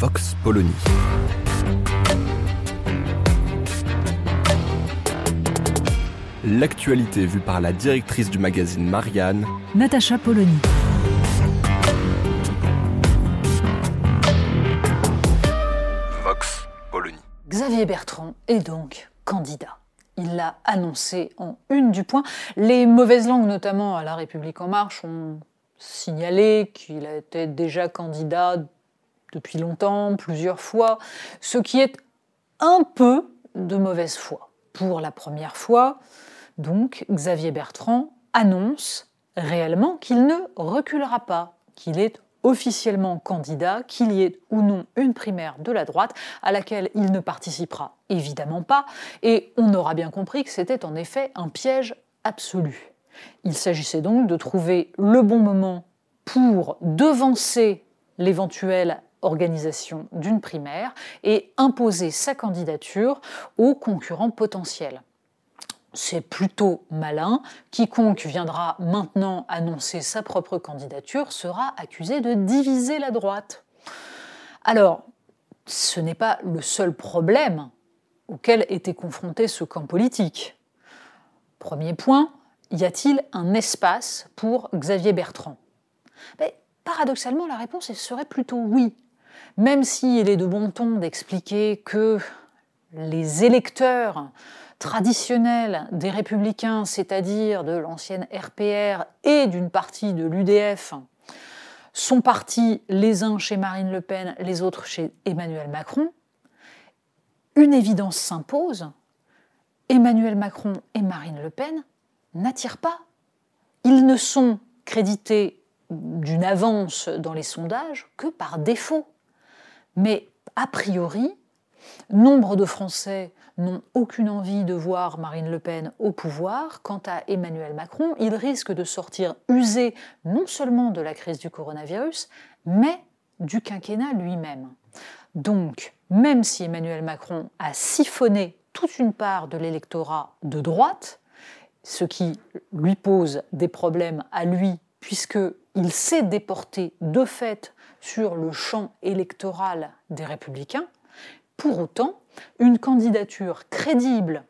Vox Polony. L'actualité vue par la directrice du magazine Marianne, Natacha Polony. Vox Polony. Xavier Bertrand est donc candidat. Il l'a annoncé en une du point. Les mauvaises langues, notamment à La République En Marche, ont signalé qu'il était déjà candidat depuis longtemps, plusieurs fois, ce qui est un peu de mauvaise foi. Pour la première fois, donc, Xavier Bertrand annonce réellement qu'il ne reculera pas, qu'il est officiellement candidat, qu'il y ait ou non une primaire de la droite, à laquelle il ne participera évidemment pas, et on aura bien compris que c'était en effet un piège absolu. Il s'agissait donc de trouver le bon moment pour devancer l'éventuelle organisation d'une primaire et imposer sa candidature aux concurrents potentiels. C'est plutôt malin. Quiconque viendra maintenant annoncer sa propre candidature sera accusé de diviser la droite. Alors, ce n'est pas le seul problème auquel était confronté ce camp politique. Premier point, y a-t-il un espace pour Xavier Bertrand? Mais, Paradoxalement, la réponse serait plutôt oui, même s'il est de bon ton d'expliquer que les électeurs traditionnels des républicains, c'est-à-dire de l'ancienne RPR et d'une partie de l'UDF, sont partis les uns chez Marine Le Pen, les autres chez Emmanuel Macron, une évidence s'impose, Emmanuel Macron et Marine Le Pen n'attirent pas. Ils ne sont crédités d'une avance dans les sondages que par défaut. Mais a priori, nombre de Français n'ont aucune envie de voir Marine Le Pen au pouvoir. Quant à Emmanuel Macron, il risque de sortir usé non seulement de la crise du coronavirus, mais du quinquennat lui-même. Donc, même si Emmanuel Macron a siphonné toute une part de l'électorat de droite, ce qui lui pose des problèmes à lui, puisqu'il s'est déporté de fait sur le champ électoral des républicains, pour autant, une candidature crédible,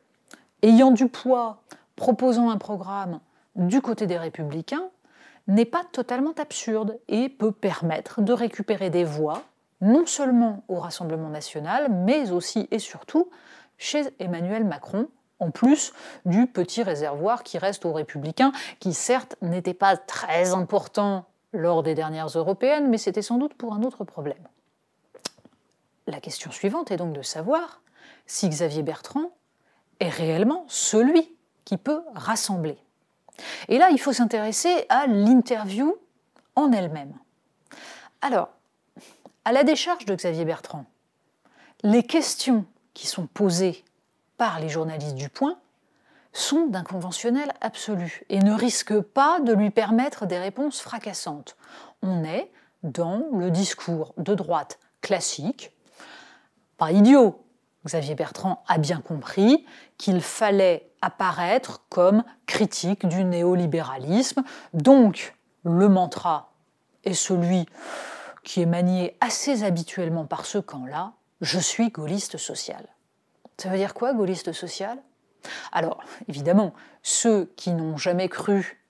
ayant du poids, proposant un programme du côté des républicains, n'est pas totalement absurde et peut permettre de récupérer des voix, non seulement au Rassemblement national, mais aussi et surtout chez Emmanuel Macron, en plus du petit réservoir qui reste aux républicains, qui certes n'était pas très important lors des dernières européennes, mais c'était sans doute pour un autre problème. La question suivante est donc de savoir si Xavier Bertrand est réellement celui qui peut rassembler. Et là, il faut s'intéresser à l'interview en elle-même. Alors, à la décharge de Xavier Bertrand, les questions qui sont posées par les journalistes du Point sont d'un conventionnel absolu et ne risquent pas de lui permettre des réponses fracassantes. On est dans le discours de droite classique, pas idiot. Xavier Bertrand a bien compris qu'il fallait apparaître comme critique du néolibéralisme, donc le mantra est celui qui est manié assez habituellement par ce camp-là, je suis gaulliste social. Ça veut dire quoi, gaulliste social Alors, évidemment, ceux qui n'ont jamais cru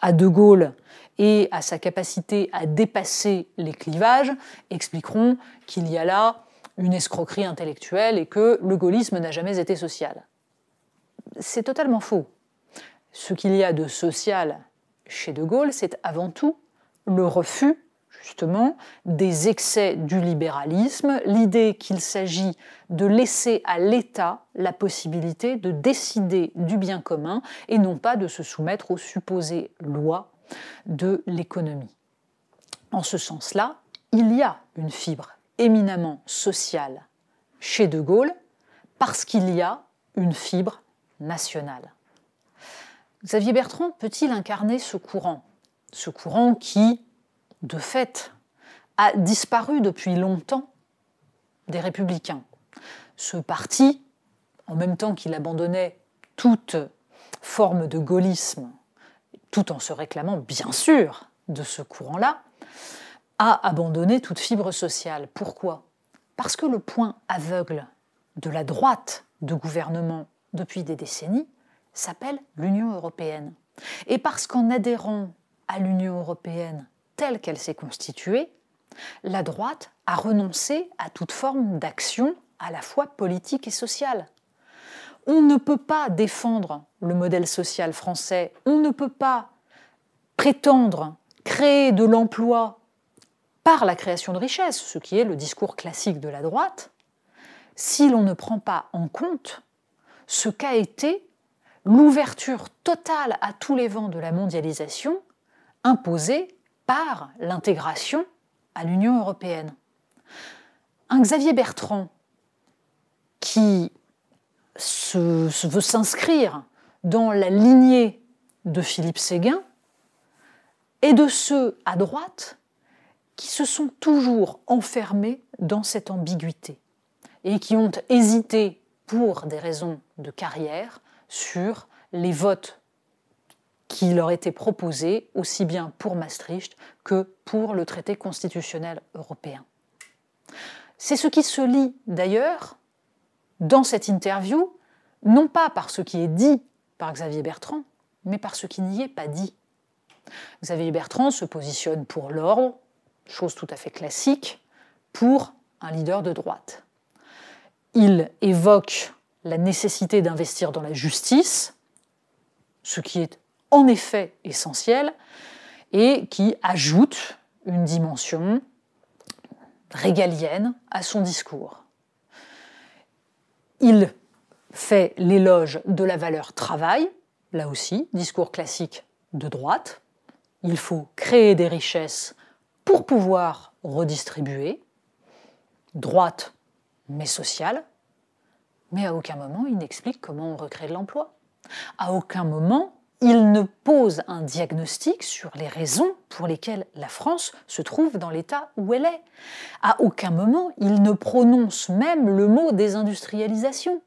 à De Gaulle et à sa capacité à dépasser les clivages expliqueront qu'il y a là une escroquerie intellectuelle et que le gaullisme n'a jamais été social. C'est totalement faux. Ce qu'il y a de social chez De Gaulle, c'est avant tout le refus justement des excès du libéralisme, l'idée qu'il s'agit de laisser à l'État la possibilité de décider du bien commun et non pas de se soumettre aux supposées lois de l'économie. En ce sens-là, il y a une fibre éminemment sociale chez De Gaulle parce qu'il y a une fibre nationale. Xavier Bertrand peut-il incarner ce courant? Ce courant qui, de fait, a disparu depuis longtemps des républicains. Ce parti, en même temps qu'il abandonnait toute forme de gaullisme, tout en se réclamant bien sûr de ce courant-là, a abandonné toute fibre sociale. Pourquoi? Parce que le point aveugle de la droite de gouvernement depuis des décennies s'appelle l'Union européenne. Et parce qu'en adhérant à l'Union européenne telle qu'elle s'est constituée, la droite a renoncé à toute forme d'action à la fois politique et sociale. On ne peut pas défendre le modèle social français, on ne peut pas prétendre créer de l'emploi par la création de richesses, ce qui est le discours classique de la droite, si l'on ne prend pas en compte ce qu'a été l'ouverture totale à tous les vents de la mondialisation imposée par l'intégration à l'Union européenne. Un Xavier Bertrand qui veut s'inscrire dans la lignée de Philippe Séguin et de ceux à droite qui se sont toujours enfermés dans cette ambiguïté et qui ont hésité pour des raisons de carrière sur les votes qui leur étaient proposés, aussi bien pour Maastricht que pour le traité constitutionnel européen. C'est ce qui se lit d'ailleurs dans cette interview, non pas par ce qui est dit par Xavier Bertrand, mais par ce qui n'y est pas dit. Xavier Bertrand se positionne pour l'ordre, chose tout à fait classique, pour un leader de droite. Il évoque la nécessité d'investir dans la justice, ce qui est en effet essentiel, et qui ajoute une dimension régalienne à son discours. Il fait l'éloge de la valeur travail, là aussi, discours classique de droite. Il faut créer des richesses pour pouvoir redistribuer, droite mais sociale, mais à aucun moment il n'explique comment on recrée de l'emploi. À aucun moment il ne pose un diagnostic sur les raisons pour lesquelles la France se trouve dans l'état où elle est. À aucun moment il ne prononce même le mot désindustrialisation,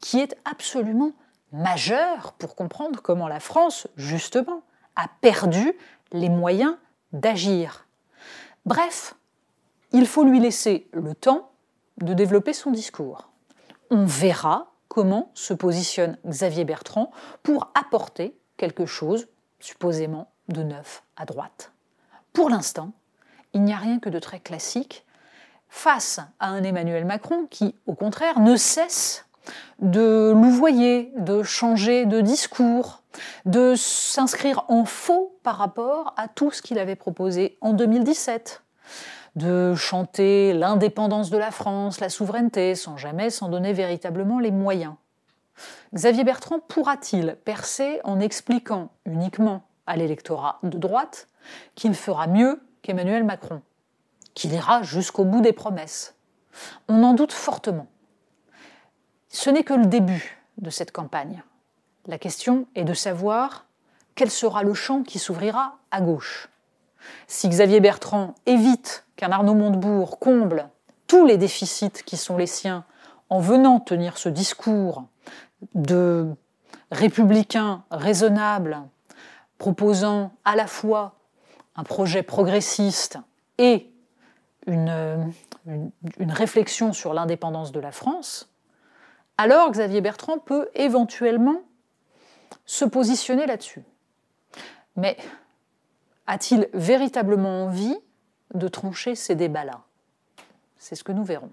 qui est absolument majeur pour comprendre comment la France, justement, a perdu les moyens d'agir. Bref, il faut lui laisser le temps de développer son discours on verra comment se positionne Xavier Bertrand pour apporter quelque chose, supposément, de neuf à droite. Pour l'instant, il n'y a rien que de très classique face à un Emmanuel Macron qui, au contraire, ne cesse de louvoyer, de changer de discours, de s'inscrire en faux par rapport à tout ce qu'il avait proposé en 2017 de chanter l'indépendance de la France, la souveraineté, sans jamais s'en donner véritablement les moyens. Xavier Bertrand pourra-t-il percer en expliquant uniquement à l'électorat de droite qu'il fera mieux qu'Emmanuel Macron, qu'il ira jusqu'au bout des promesses? On en doute fortement. Ce n'est que le début de cette campagne. La question est de savoir quel sera le champ qui s'ouvrira à gauche. Si Xavier Bertrand évite qu'un Arnaud Montebourg comble tous les déficits qui sont les siens en venant tenir ce discours de républicain raisonnable, proposant à la fois un projet progressiste et une, une réflexion sur l'indépendance de la France, alors Xavier Bertrand peut éventuellement se positionner là-dessus. Mais a-t-il véritablement envie de trancher ces débats-là? C'est ce que nous verrons.